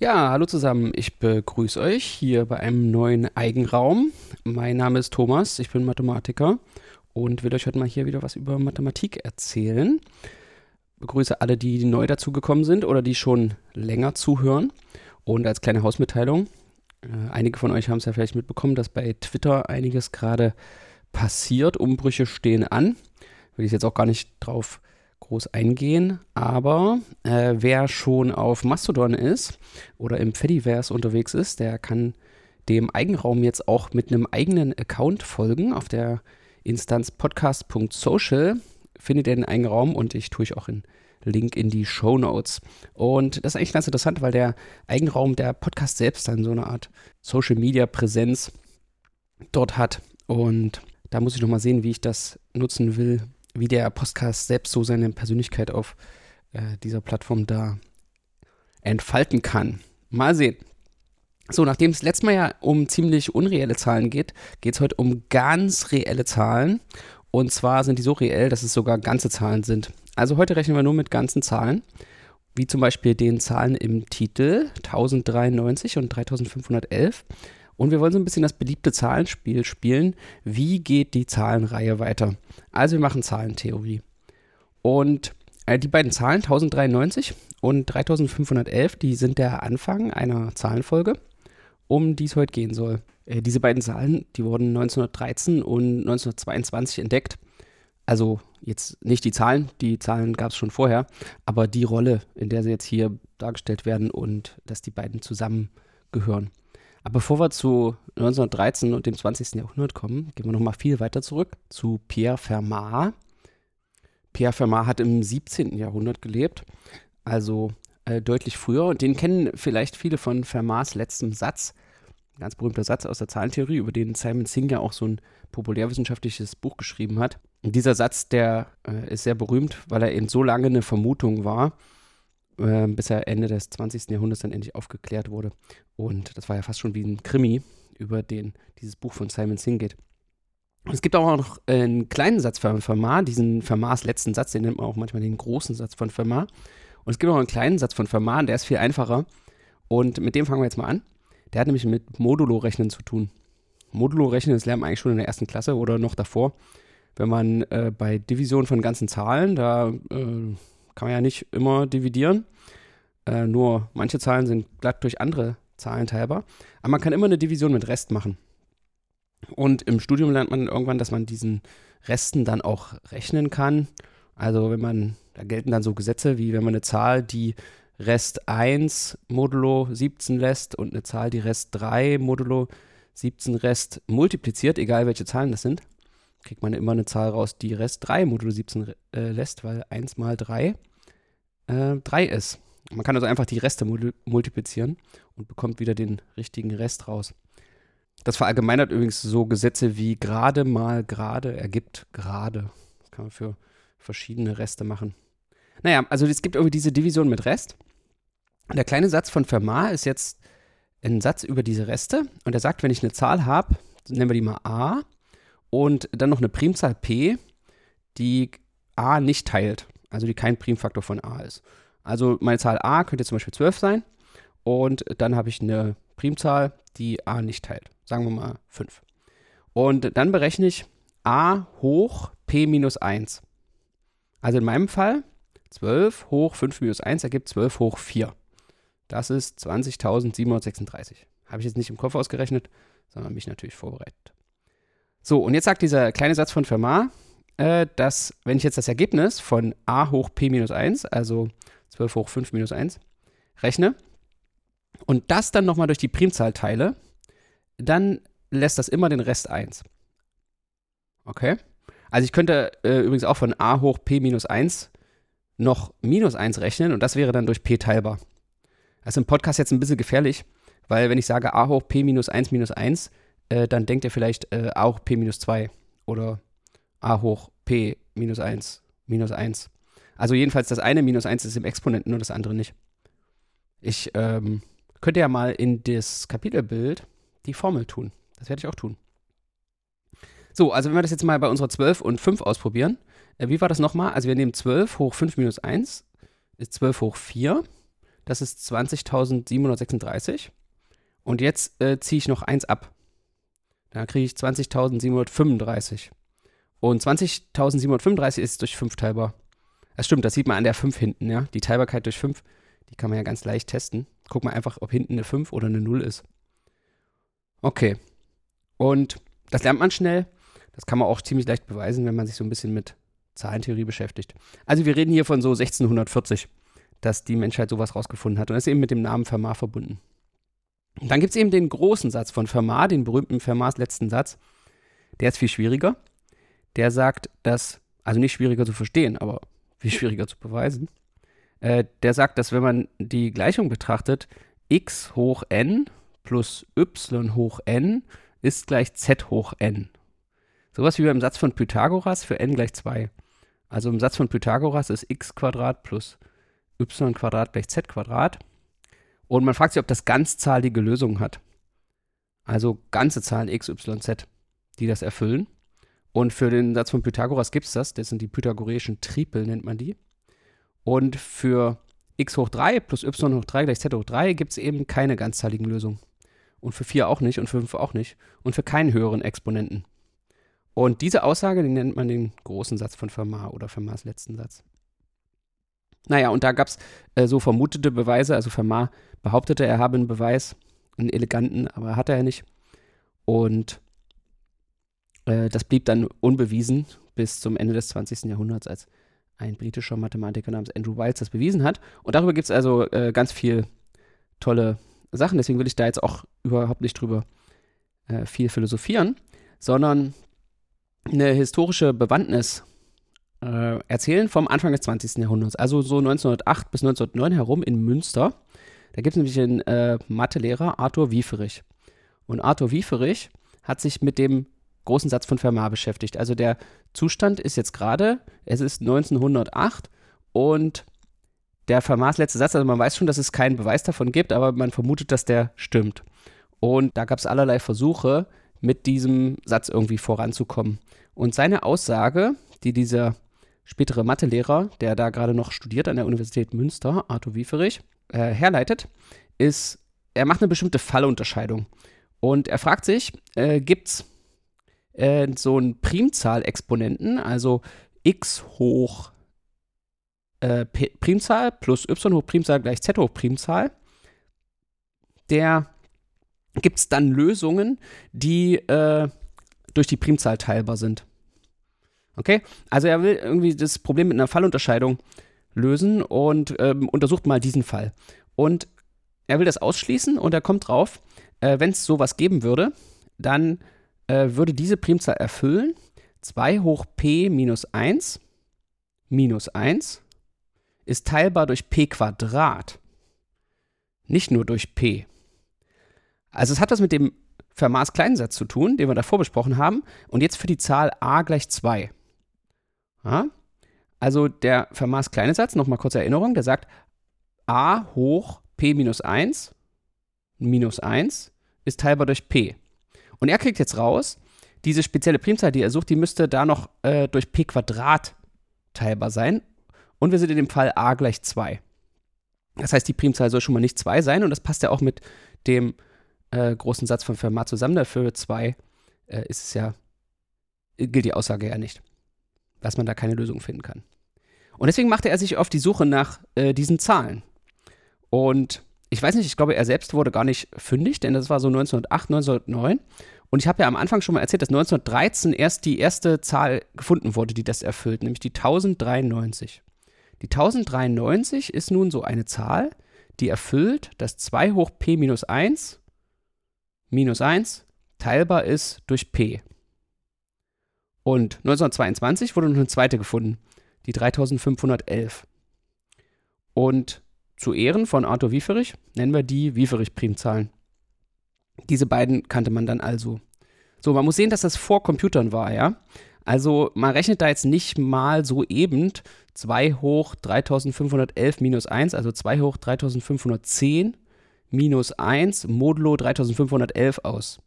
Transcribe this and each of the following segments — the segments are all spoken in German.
Ja, hallo zusammen. Ich begrüße euch hier bei einem neuen Eigenraum. Mein Name ist Thomas, ich bin Mathematiker und will euch heute mal hier wieder was über Mathematik erzählen. Begrüße alle, die neu dazugekommen sind oder die schon länger zuhören. Und als kleine Hausmitteilung, äh, einige von euch haben es ja vielleicht mitbekommen, dass bei Twitter einiges gerade passiert. Umbrüche stehen an. Will ich jetzt auch gar nicht drauf groß eingehen, aber äh, wer schon auf Mastodon ist oder im Fediverse unterwegs ist, der kann dem Eigenraum jetzt auch mit einem eigenen Account folgen. Auf der Instanz podcast.social findet ihr den Eigenraum und ich tue ich auch einen Link in die Show Notes. Und das ist eigentlich ganz interessant, weil der Eigenraum, der Podcast selbst dann so eine Art Social Media Präsenz dort hat. Und da muss ich noch mal sehen, wie ich das nutzen will, wie der Podcast selbst so seine Persönlichkeit auf äh, dieser Plattform da entfalten kann. Mal sehen. So, nachdem es letztes Mal ja um ziemlich unreelle Zahlen geht, geht es heute um ganz reelle Zahlen. Und zwar sind die so reell, dass es sogar ganze Zahlen sind. Also heute rechnen wir nur mit ganzen Zahlen, wie zum Beispiel den Zahlen im Titel 1093 und 3511. Und wir wollen so ein bisschen das beliebte Zahlenspiel spielen. Wie geht die Zahlenreihe weiter? Also wir machen Zahlentheorie. Und äh, die beiden Zahlen 1093 und 3511, die sind der Anfang einer Zahlenfolge, um die es heute gehen soll. Äh, diese beiden Zahlen, die wurden 1913 und 1922 entdeckt. Also jetzt nicht die Zahlen, die Zahlen gab es schon vorher, aber die Rolle, in der sie jetzt hier dargestellt werden und dass die beiden zusammengehören. Aber bevor wir zu 1913 und dem 20. Jahrhundert kommen, gehen wir nochmal viel weiter zurück zu Pierre Fermat. Pierre Fermat hat im 17. Jahrhundert gelebt, also äh, deutlich früher. Und den kennen vielleicht viele von Fermats letztem Satz. Ein ganz berühmter Satz aus der Zahlentheorie, über den Simon Singer auch so ein populärwissenschaftliches Buch geschrieben hat. Und dieser Satz, der äh, ist sehr berühmt, weil er eben so lange eine Vermutung war, äh, bis er Ende des 20. Jahrhunderts dann endlich aufgeklärt wurde. Und das war ja fast schon wie ein Krimi, über den dieses Buch von Simon Singh geht. Es gibt auch noch einen kleinen Satz von Fermat, diesen Fermats letzten Satz, den nennt man auch manchmal den großen Satz von Fermat. Und es gibt auch einen kleinen Satz von Fermat, der ist viel einfacher. Und mit dem fangen wir jetzt mal an. Der hat nämlich mit Modulo-Rechnen zu tun. Modulo-Rechnen, das lernt man eigentlich schon in der ersten Klasse oder noch davor. Wenn man äh, bei Division von ganzen Zahlen, da äh, kann man ja nicht immer dividieren. Äh, nur manche Zahlen sind glatt durch andere Zahlen teilbar. Aber man kann immer eine Division mit Rest machen. Und im Studium lernt man irgendwann, dass man diesen Resten dann auch rechnen kann. Also wenn man, da gelten dann so Gesetze, wie wenn man eine Zahl, die Rest 1 modulo 17 lässt und eine Zahl, die Rest 3 modulo 17 Rest multipliziert, egal welche Zahlen das sind, kriegt man immer eine Zahl raus, die Rest 3 modulo 17 äh, lässt, weil 1 mal 3 äh, 3 ist. Man kann also einfach die Reste multiplizieren und bekommt wieder den richtigen Rest raus. Das verallgemeinert übrigens so Gesetze wie gerade mal gerade ergibt gerade. Das kann man für verschiedene Reste machen. Naja, also es gibt irgendwie diese Division mit Rest. Der kleine Satz von Fermat ist jetzt ein Satz über diese Reste und er sagt, wenn ich eine Zahl habe, nennen wir die mal a, und dann noch eine Primzahl p, die a nicht teilt, also die kein Primfaktor von a ist. Also meine Zahl a könnte zum Beispiel 12 sein und dann habe ich eine Primzahl, die a nicht teilt. Sagen wir mal 5. Und dann berechne ich a hoch p minus 1. Also in meinem Fall 12 hoch 5 minus 1 ergibt 12 hoch 4. Das ist 20.736. Habe ich jetzt nicht im Kopf ausgerechnet, sondern mich natürlich vorbereitet. So, und jetzt sagt dieser kleine Satz von Fermat, äh, dass, wenn ich jetzt das Ergebnis von a hoch p minus 1, also 12 hoch 5 minus 1, rechne und das dann nochmal durch die Primzahl teile, dann lässt das immer den Rest 1. Okay? Also ich könnte äh, übrigens auch von a hoch p minus 1 noch minus 1 rechnen und das wäre dann durch p teilbar. Das ist im Podcast jetzt ein bisschen gefährlich, weil wenn ich sage a hoch p minus 1 minus 1, äh, dann denkt ihr vielleicht äh, a hoch p minus 2 oder a hoch p minus 1 minus 1. Also jedenfalls das eine minus 1 ist im Exponenten, nur das andere nicht. Ich ähm, könnte ja mal in das Kapitelbild die Formel tun. Das werde ich auch tun. So, also wenn wir das jetzt mal bei unserer 12 und 5 ausprobieren. Äh, wie war das nochmal? Also wir nehmen 12 hoch 5 minus 1 ist 12 hoch 4. das ist 20.736. Und jetzt äh, ziehe ich noch eins ab. Da kriege ich 20.735. Und 20.735 ist durch 5 teilbar. Das stimmt, das sieht man an der 5 hinten, ja. Die Teilbarkeit durch 5, die kann man ja ganz leicht testen. Guck mal einfach, ob hinten eine 5 oder eine 0 ist. Okay. Und das lernt man schnell. Das kann man auch ziemlich leicht beweisen, wenn man sich so ein bisschen mit Zahlentheorie beschäftigt. Also wir reden hier von so 1640, dass die Menschheit sowas rausgefunden hat. Und das ist eben mit dem Namen Fermat verbunden. Dann gibt es eben den großen Satz von Fermat, den berühmten Fermats letzten Satz. Der ist viel schwieriger. Der sagt, dass, also nicht schwieriger zu verstehen, aber viel schwieriger zu beweisen. Äh, der sagt, dass wenn man die Gleichung betrachtet, x hoch n plus y hoch n ist gleich z hoch n. Sowas wie beim Satz von Pythagoras für n gleich 2. Also im Satz von Pythagoras ist x Quadrat plus y Quadrat gleich z Quadrat. Und man fragt sich, ob das ganzzahlige Lösungen hat. Also ganze Zahlen x, y, z, die das erfüllen. Und für den Satz von Pythagoras gibt es das. Das sind die pythagoreischen Tripel, nennt man die. Und für x hoch 3 plus y hoch 3 gleich z hoch 3 gibt es eben keine ganzzahligen Lösungen. Und für 4 auch nicht und für 5 auch nicht. Und für keinen höheren Exponenten. Und diese Aussage, die nennt man den großen Satz von Fermat oder Fermats letzten Satz. Naja, und da gab es äh, so vermutete Beweise. Also Fermat behauptete, er habe einen Beweis, einen eleganten, aber hatte er nicht. Und äh, das blieb dann unbewiesen bis zum Ende des 20. Jahrhunderts, als ein britischer Mathematiker namens Andrew Wiles das bewiesen hat. Und darüber gibt es also äh, ganz viel tolle Sachen. Deswegen will ich da jetzt auch überhaupt nicht drüber äh, viel philosophieren, sondern eine historische Bewandtnis äh, erzählen vom Anfang des 20. Jahrhunderts, also so 1908 bis 1909 herum in Münster. Da gibt es nämlich einen äh, Mathelehrer, Arthur Wieferich. Und Arthur Wieferich hat sich mit dem großen Satz von Fermat beschäftigt. Also der Zustand ist jetzt gerade, es ist 1908 und der Fermats letzte Satz, also man weiß schon, dass es keinen Beweis davon gibt, aber man vermutet, dass der stimmt. Und da gab es allerlei Versuche, mit diesem Satz irgendwie voranzukommen. Und seine Aussage, die dieser spätere Mathelehrer, der da gerade noch studiert an der Universität Münster, Arthur Wieferich, äh, herleitet, ist, er macht eine bestimmte Fallunterscheidung. Und er fragt sich, äh, gibt es äh, so einen Primzahlexponenten, also x hoch äh, Primzahl plus y hoch Primzahl gleich z hoch Primzahl, der gibt es dann Lösungen, die äh, durch die Primzahl teilbar sind. Okay? Also er will irgendwie das Problem mit einer Fallunterscheidung lösen und ähm, untersucht mal diesen Fall. Und er will das ausschließen und er kommt drauf, äh, wenn es sowas geben würde, dann äh, würde diese Primzahl erfüllen 2 hoch p minus 1 minus 1 ist teilbar durch p Quadrat. Nicht nur durch p. Also es hat was mit dem Fermats Kleinsatz zu tun, den wir davor besprochen haben. Und jetzt für die Zahl a gleich 2. Ja? Also der Fermats kleine Satz, nochmal kurze Erinnerung, der sagt a hoch p minus 1 minus 1 ist teilbar durch p. Und er kriegt jetzt raus, diese spezielle Primzahl, die er sucht, die müsste da noch äh, durch p Quadrat teilbar sein. Und wir sind in dem Fall a gleich 2. Das heißt, die Primzahl soll schon mal nicht 2 sein und das passt ja auch mit dem äh, großen Satz von Fermat zusammen. Dafür 2 äh, ist es ja, gilt die Aussage ja nicht dass man da keine Lösung finden kann. Und deswegen machte er sich auf die Suche nach äh, diesen Zahlen. Und ich weiß nicht, ich glaube, er selbst wurde gar nicht fündig, denn das war so 1908, 1909. Und ich habe ja am Anfang schon mal erzählt, dass 1913 erst die erste Zahl gefunden wurde, die das erfüllt, nämlich die 1093. Die 1093 ist nun so eine Zahl, die erfüllt, dass 2 hoch p minus 1 minus 1 teilbar ist durch p. Und 1922 wurde noch eine zweite gefunden, die 3511. Und zu Ehren von Arthur Wieferich nennen wir die Wieferich-Primzahlen. Diese beiden kannte man dann also. So, man muss sehen, dass das vor Computern war, ja. Also man rechnet da jetzt nicht mal so eben 2 hoch 3511 minus 1, also 2 hoch 3510 minus 1 modulo 3511 aus.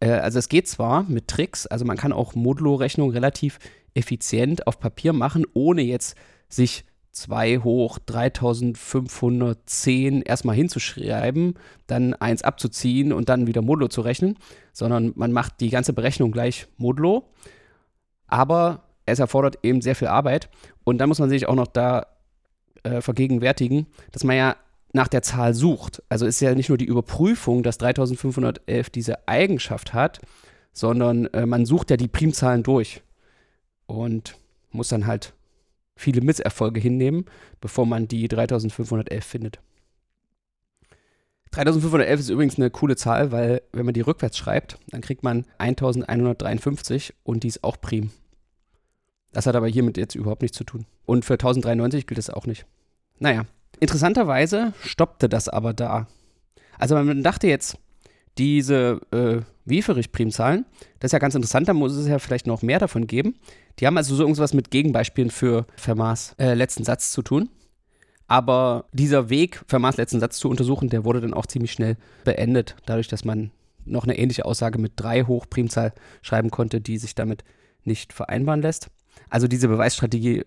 Äh, also es geht zwar mit Tricks, also man kann auch Modulo-Rechnungen relativ effizient auf Papier machen, ohne jetzt sich 2 hoch 3510 erstmal hinzuschreiben, dann 1 abzuziehen und dann wieder modulo zu rechnen, sondern man macht die ganze Berechnung gleich modulo. Aber es erfordert eben sehr viel Arbeit und dann muss man sich auch noch da äh, vergegenwärtigen, dass man ja nach der Zahl sucht. Also ist ja nicht nur die Überprüfung, dass 3511 diese Eigenschaft hat, sondern äh, man sucht ja die Primzahlen durch und muss dann halt viele Misserfolge hinnehmen, bevor man die 3511 findet. 3511 ist übrigens eine coole Zahl, weil wenn man die rückwärts schreibt, dann kriegt man 1153 und die ist auch prim. Das hat aber hiermit jetzt überhaupt nichts zu tun. Und für 1093 gilt es auch nicht. Naja, interessanterweise stoppte das aber da. Also man dachte jetzt, diese äh, Wieferich-Primzahlen, das ist ja ganz interessant, da muss es ja vielleicht noch mehr davon geben. Die haben also so irgendwas mit Gegenbeispielen für Fermats äh, letzten Satz zu tun. Aber dieser Weg, Fermats letzten Satz zu untersuchen, der wurde dann auch ziemlich schnell beendet, dadurch, dass man noch eine ähnliche Aussage mit 3 hoch Primzahl schreiben konnte, die sich damit nicht vereinbaren lässt. Also diese Beweisstrategie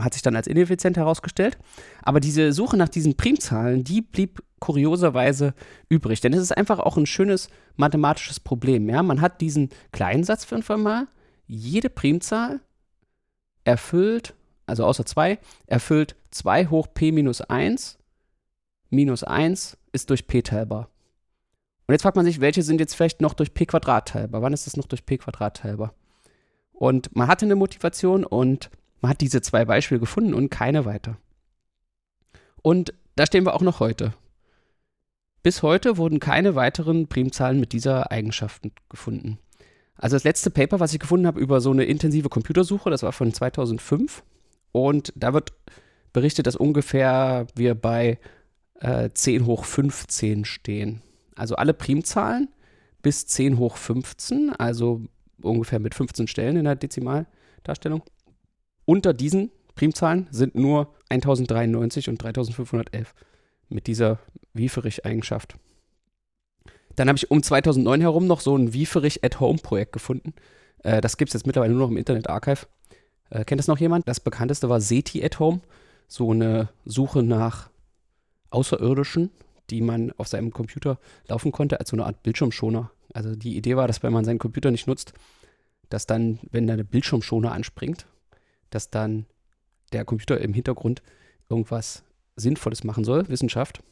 hat sich dann als ineffizient herausgestellt. Aber diese Suche nach diesen Primzahlen, die blieb kurioserweise übrig. Denn es ist einfach auch ein schönes mathematisches Problem. Ja? Man hat diesen kleinen Satz für ein Fermat. Jede Primzahl erfüllt, also außer 2, erfüllt 2 hoch p minus 1. Minus 1 ist durch p teilbar. Und jetzt fragt man sich, welche sind jetzt vielleicht noch durch p Quadrat teilbar? Wann ist das noch durch p Quadrat teilbar? Und man hatte eine Motivation und man hat diese zwei Beispiele gefunden und keine weiter. Und da stehen wir auch noch heute. Bis heute wurden keine weiteren Primzahlen mit dieser Eigenschaft gefunden. Also das letzte Paper, was ich gefunden habe über so eine intensive Computersuche, das war von 2005. Und da wird berichtet, dass ungefähr wir bei äh, 10 hoch 15 stehen. Also alle Primzahlen bis 10 hoch 15, also ungefähr mit 15 Stellen in der Dezimaldarstellung. Unter diesen Primzahlen sind nur 1093 und 3511 mit dieser Wieferich-Eigenschaft. Dann habe ich um 2009 herum noch so ein Wieferich at Home Projekt gefunden. Äh, das gibt es jetzt mittlerweile nur noch im Internet Archive. Äh, kennt das noch jemand? Das bekannteste war SETI at Home. So eine Suche nach Außerirdischen, die man auf seinem Computer laufen konnte, als so eine Art Bildschirmschoner. Also die Idee war, dass wenn man seinen Computer nicht nutzt, dass dann, wenn da eine Bildschirmschoner anspringt, dass dann der Computer im Hintergrund irgendwas Sinnvolles machen soll, Wissenschaft.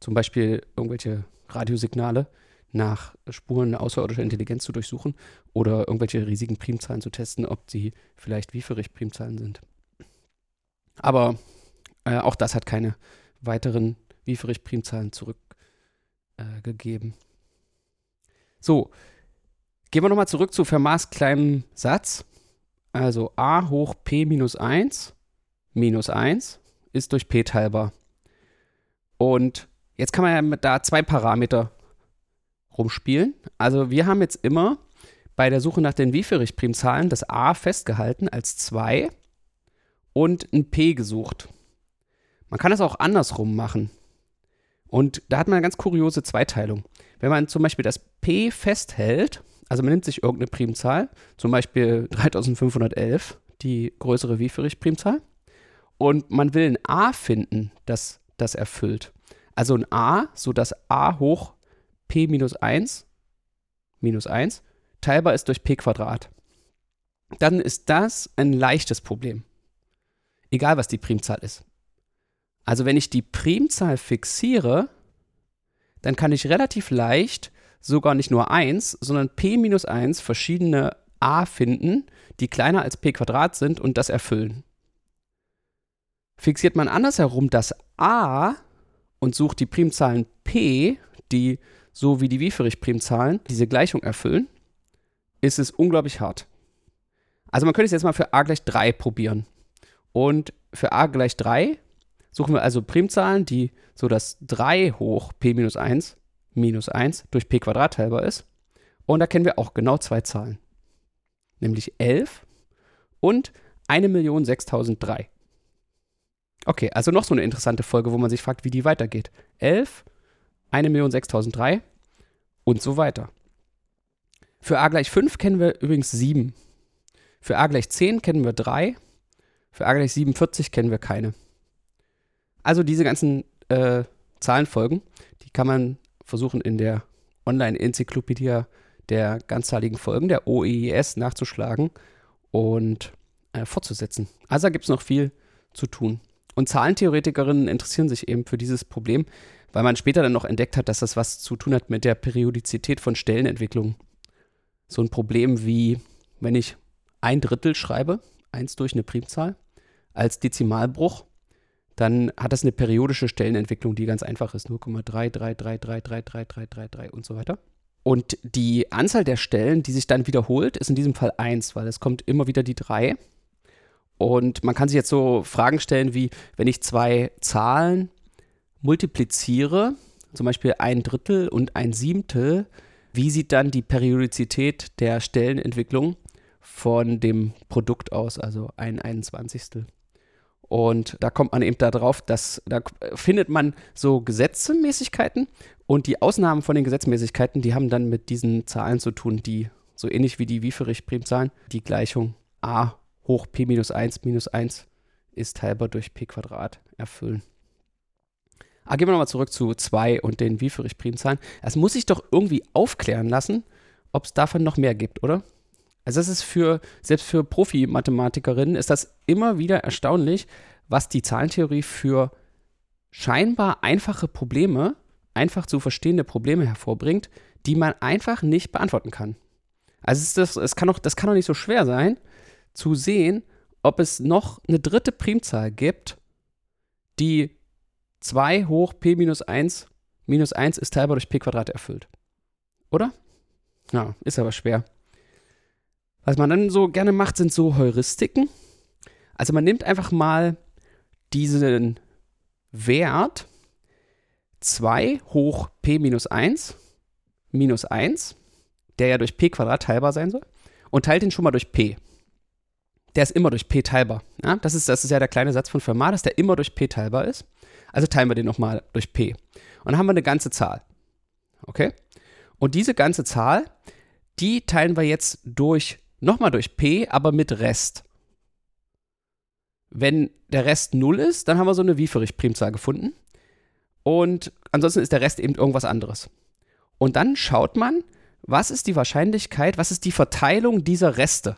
Zum Beispiel irgendwelche Radiosignale nach Spuren außerirdischer Intelligenz zu durchsuchen oder irgendwelche riesigen Primzahlen zu testen, ob sie vielleicht wieferich Primzahlen sind. Aber äh, auch das hat keine weiteren wieferich Primzahlen zurückgegeben. Äh, so, gehen wir nochmal zurück zu Fermats kleinem Satz. Also a hoch p minus 1 minus 1 ist durch p teilbar. Und jetzt kann man ja mit da zwei Parameter rumspielen. Also wir haben jetzt immer bei der Suche nach den Wieferich-Primzahlen das a festgehalten als 2 und ein p gesucht. Man kann das auch andersrum machen. Und da hat man eine ganz kuriose Zweiteilung. Wenn man zum Beispiel das p festhält, also man nimmt sich irgendeine Primzahl, zum Beispiel 3511, die größere Wieferich-Primzahl, und man will ein a finden, das das erfüllt. Also ein a, so dass a hoch p minus 1 minus 1 teilbar ist durch p Quadrat. Dann ist das ein leichtes Problem. Egal, was die Primzahl ist. Also wenn ich die Primzahl fixiere, dann kann ich relativ leicht sogar nicht nur 1, sondern p minus 1 verschiedene a finden, die kleiner als p Quadrat sind und das erfüllen. Fixiert man andersherum das a und sucht die Primzahlen p, die so wie die Wieferich-Primzahlen diese Gleichung erfüllen, ist es unglaublich hart. Also man könnte es jetzt mal für a gleich 3 probieren. Und für a gleich 3 suchen wir also Primzahlen, die so das 3 hoch p minus 1 minus 1 durch p Quadrat teilbar ist. Und da kennen wir auch genau zwei Zahlen. Nämlich 11 und 1.006.003. Okay, also noch so eine interessante Folge, wo man sich fragt, wie die weitergeht. 11, 1.006.003 und so weiter. Für a gleich 5 kennen wir übrigens 7. Für a gleich 10 kennen wir 3. Für a gleich 47 kennen wir keine. Also diese ganzen äh, Zahlenfolgen, die kann man versuchen in der Online-Enzyklopädie der ganzzahligen Folgen, der OEIS, nachzuschlagen und äh, fortzusetzen. Also gibt es noch viel zu tun. Und Zahlentheoretikerinnen interessieren sich eben für dieses Problem, weil man später dann noch entdeckt hat, dass das was zu tun hat mit der Periodizität von Stellenentwicklungen. So ein Problem wie, wenn ich ein Drittel schreibe, eins durch eine Primzahl, als Dezimalbruch, dann hat das eine periodische Stellenentwicklung, die ganz einfach ist. 0,333333333 und so weiter. Und die Anzahl der Stellen, die sich dann wiederholt, ist in diesem Fall 1, weil es kommt immer wieder die 3. Und man kann sich jetzt so Fragen stellen wie, wenn ich zwei Zahlen multipliziere, zum Beispiel ein Drittel und ein Siebtel, wie sieht dann die Periodizität der Stellenentwicklung von dem Produkt aus, also ein Einundzwanzigstel? Und da kommt man eben darauf, dass da findet man so Gesetzmäßigkeiten und die Ausnahmen von den Gesetzmäßigkeiten, die haben dann mit diesen Zahlen zu tun, die so ähnlich wie die Wieferich-Primzahlen die Gleichung a hoch p minus 1 minus 1 ist teilbar durch p Quadrat erfüllen. Aber gehen wir nochmal zurück zu 2 und den Wieferich-Primzahlen. Es muss sich doch irgendwie aufklären lassen, ob es davon noch mehr gibt, oder? Also das ist für, selbst für Profi-Mathematikerinnen ist das immer wieder erstaunlich, was die Zahlentheorie für scheinbar einfache Probleme, einfach zu verstehende Probleme hervorbringt, die man einfach nicht beantworten kann. Also es, das, es kann doch, das kann doch nicht so schwer sein, zu sehen, ob es noch eine dritte Primzahl gibt, die 2 hoch p minus 1 minus 1 ist teilbar durch p Quadrat erfüllt. Oder? Ja, ist aber schwer. Was man dann so gerne macht, sind so Heuristiken. Also man nimmt einfach mal diesen Wert 2 hoch p minus 1 minus 1, der ja durch p Quadrat teilbar sein soll, und teilt ihn schon mal durch p. Der ist immer durch p teilbar. Ja? Das, ist, das ist ja der kleine Satz von Fermat, dass der immer durch p teilbar ist. Also teilen wir den nochmal durch p. Und dann haben wir eine ganze Zahl. Okay? Und diese ganze Zahl, die teilen wir jetzt durch nochmal durch P, aber mit Rest. Wenn der Rest 0 ist, dann haben wir so eine Wieferich-Primzahl gefunden. Und ansonsten ist der Rest eben irgendwas anderes. Und dann schaut man, was ist die Wahrscheinlichkeit, was ist die Verteilung dieser Reste.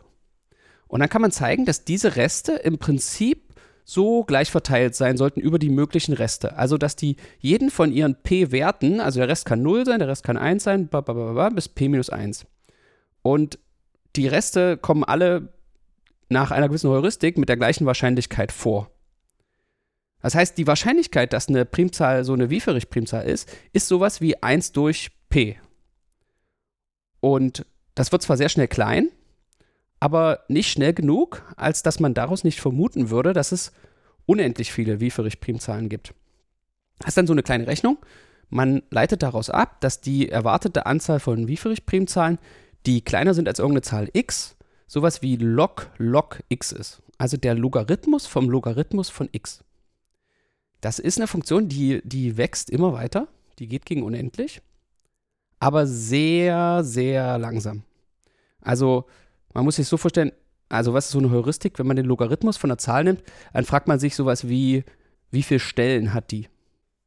Und dann kann man zeigen, dass diese Reste im Prinzip so gleich verteilt sein sollten über die möglichen Reste. Also, dass die jeden von ihren P-Werten, also der Rest kann 0 sein, der Rest kann 1 sein, bis P minus 1. Und die Reste kommen alle nach einer gewissen Heuristik mit der gleichen Wahrscheinlichkeit vor. Das heißt, die Wahrscheinlichkeit, dass eine Primzahl so eine Wieferich-Primzahl ist, ist sowas wie 1 durch p. Und das wird zwar sehr schnell klein, aber nicht schnell genug, als dass man daraus nicht vermuten würde, dass es unendlich viele Wieferich-Primzahlen gibt. Das ist dann so eine kleine Rechnung. Man leitet daraus ab, dass die erwartete Anzahl von Wieferich-Primzahlen die kleiner sind als irgendeine Zahl x, sowas wie log log x ist. Also der Logarithmus vom Logarithmus von x. Das ist eine Funktion, die, die wächst immer weiter, die geht gegen unendlich, aber sehr, sehr langsam. Also man muss sich so vorstellen, also was ist so eine Heuristik, wenn man den Logarithmus von einer Zahl nimmt, dann fragt man sich sowas wie, wie viele Stellen hat die?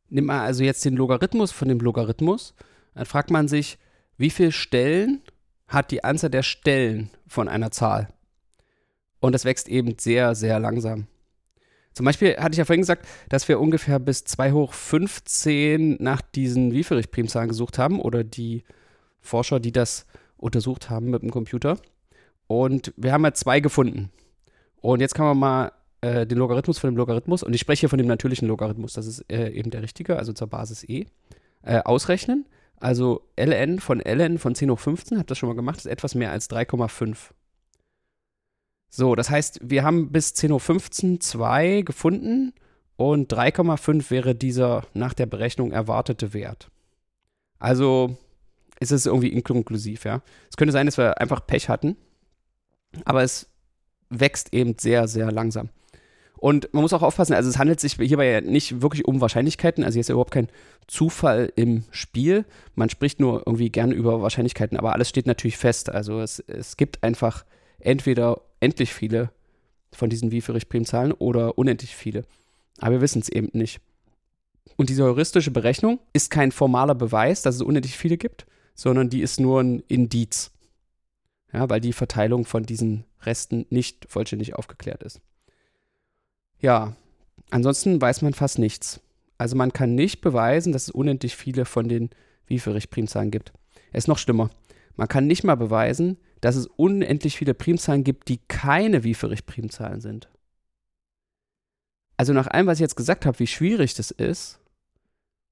Nimmt man also jetzt den Logarithmus von dem Logarithmus, dann fragt man sich, wie viele Stellen hat die Anzahl der Stellen von einer Zahl. Und das wächst eben sehr, sehr langsam. Zum Beispiel hatte ich ja vorhin gesagt, dass wir ungefähr bis 2 hoch 15 nach diesen Wieferich-Primzahlen gesucht haben oder die Forscher, die das untersucht haben mit dem Computer. Und wir haben ja zwei gefunden. Und jetzt kann man mal äh, den Logarithmus von dem Logarithmus, und ich spreche hier von dem natürlichen Logarithmus, das ist äh, eben der richtige, also zur Basis e, äh, ausrechnen. Also ln von ln von 10 hoch 15, habt das schon mal gemacht, ist etwas mehr als 3,5. So, das heißt, wir haben bis 10 hoch 15 2 gefunden und 3,5 wäre dieser nach der Berechnung erwartete Wert. Also ist es irgendwie inkonklusiv, ja. Es könnte sein, dass wir einfach Pech hatten, aber es wächst eben sehr, sehr langsam. Und man muss auch aufpassen, also es handelt sich hierbei ja nicht wirklich um Wahrscheinlichkeiten, also hier ist ja überhaupt kein Zufall im Spiel. Man spricht nur irgendwie gerne über Wahrscheinlichkeiten, aber alles steht natürlich fest. Also es, es gibt einfach entweder endlich viele von diesen Wieferich-Primzahlen oder unendlich viele. Aber wir wissen es eben nicht. Und diese heuristische Berechnung ist kein formaler Beweis, dass es unendlich viele gibt, sondern die ist nur ein Indiz. Ja, weil die Verteilung von diesen Resten nicht vollständig aufgeklärt ist. Ja, ansonsten weiß man fast nichts. Also man kann nicht beweisen, dass es unendlich viele von den Wieferich-Primzahlen gibt. Es ist noch schlimmer. Man kann nicht mal beweisen, dass es unendlich viele Primzahlen gibt, die keine Wieferich-Primzahlen sind. Also nach allem, was ich jetzt gesagt habe, wie schwierig das ist,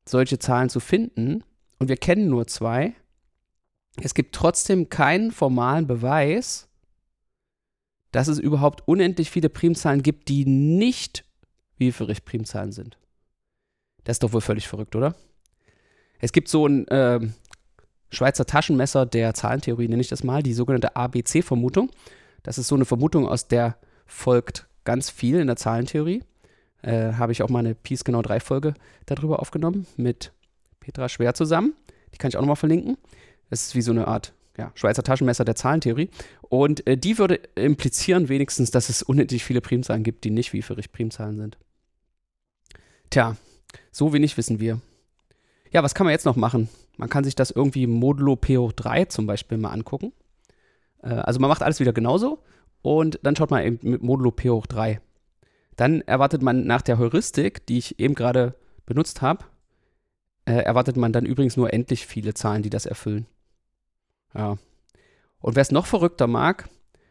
solche Zahlen zu finden, und wir kennen nur zwei, es gibt trotzdem keinen formalen Beweis, dass es überhaupt unendlich viele Primzahlen gibt, die nicht Wieferich-Primzahlen sind. Das ist doch wohl völlig verrückt, oder? Es gibt so ein äh, Schweizer Taschenmesser der Zahlentheorie, nenne ich das mal, die sogenannte ABC-Vermutung. Das ist so eine Vermutung, aus der folgt ganz viel in der Zahlentheorie. Äh, Habe ich auch mal eine Peace genau 3 Folge darüber aufgenommen mit Petra Schwer zusammen. Die kann ich auch nochmal verlinken. Das ist wie so eine Art ja, Schweizer Taschenmesser der Zahlentheorie. Und äh, die würde implizieren wenigstens, dass es unendlich viele Primzahlen gibt, die nicht Wieferich Primzahlen sind. Tja, so wenig wissen wir. Ja, was kann man jetzt noch machen? Man kann sich das irgendwie modulo P hoch 3 zum Beispiel mal angucken. Äh, also man macht alles wieder genauso und dann schaut man eben mit modulo P hoch 3. Dann erwartet man nach der Heuristik, die ich eben gerade benutzt habe, äh, erwartet man dann übrigens nur endlich viele Zahlen, die das erfüllen. Ja. Und wer es noch verrückter mag,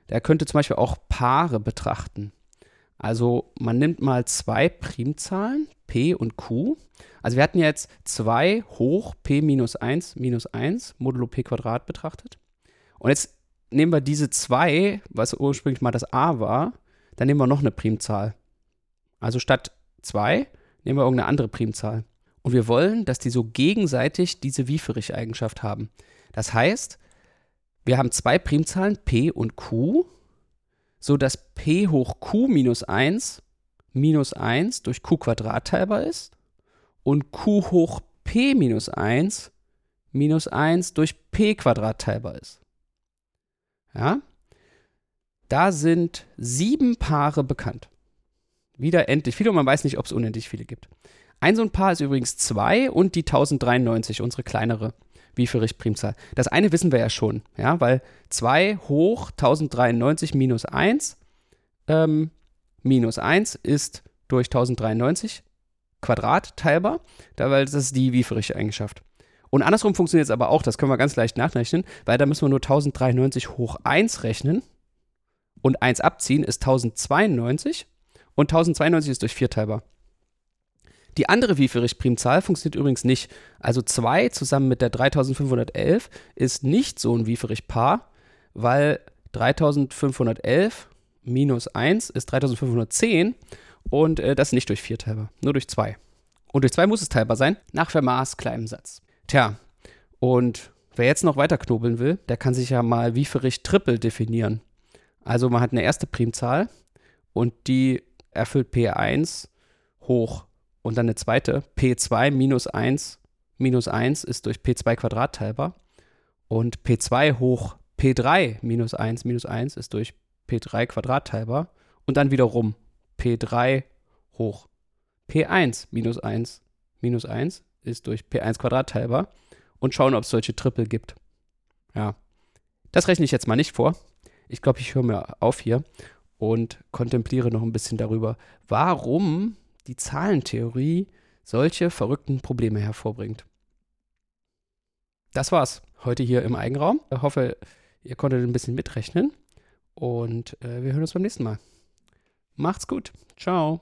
der könnte zum Beispiel auch Paare betrachten. Also man nimmt mal zwei Primzahlen, p und q. Also wir hatten jetzt 2 hoch p minus 1 minus 1 modulo p Quadrat betrachtet. Und jetzt nehmen wir diese 2, was ursprünglich mal das a war, dann nehmen wir noch eine Primzahl. Also statt 2 nehmen wir irgendeine andere Primzahl. Und wir wollen, dass die so gegenseitig diese Wieferich-Eigenschaft haben. Das heißt, wir haben zwei Primzahlen p und q, sodass p hoch q minus 1 minus 1 durch q Quadrat teilbar ist und q hoch p minus 1 minus 1 durch p Quadrat teilbar ist. Ja? Da sind sieben Paare bekannt. Wieder endlich viele und man weiß nicht, ob es unendlich viele gibt. Ein so ein Paar ist übrigens 2 und die 1093, unsere kleinere Wieferich-Primzahl. Das eine wissen wir ja schon, ja, weil 2 hoch 1093 minus 1 ähm, minus 1 ist durch 1093 Quadrat teilbar, da, weil das ist die Wieferich-Eigenschaft. Und andersrum funktioniert es aber auch, das können wir ganz leicht nachrechnen, weil da müssen wir nur 1093 hoch 1 rechnen und 1 abziehen ist 1092 und 1092 ist durch 4 teilbar. Die andere Wieferich-Primzahl funktioniert übrigens nicht. Also 2 zusammen mit der 3511 ist nicht so ein Wieferich-Paar, weil 3511 minus 1 ist 3510 und äh, das nicht durch 4 teilbar, nur durch 2. Und durch 2 muss es teilbar sein, nach Fermats kleinem Satz. Tja, und wer jetzt noch weiter knobeln will, der kann sich ja mal Wieferich Triple definieren. Also man hat eine erste Primzahl und die erfüllt P1 hoch und dann eine zweite, P2 minus 1 minus 1 ist durch P2 Quadrat teilbar. Und P2 hoch P3 minus 1 minus 1 ist durch P3 Quadrat teilbar. Und dann wiederum P3 hoch P1 minus 1 minus 1 ist durch P1 Quadrat teilbar. Und schauen, ob es solche Triple gibt. Ja. Das rechne ich jetzt mal nicht vor. Ich glaube, ich höre mir auf hier und kontempliere noch ein bisschen darüber, warum die Zahlentheorie solche verrückten Probleme hervorbringt. Das war's heute hier im Eigenraum. Ich hoffe, ihr konntet ein bisschen mitrechnen und äh, wir hören uns beim nächsten Mal. Macht's gut. Ciao.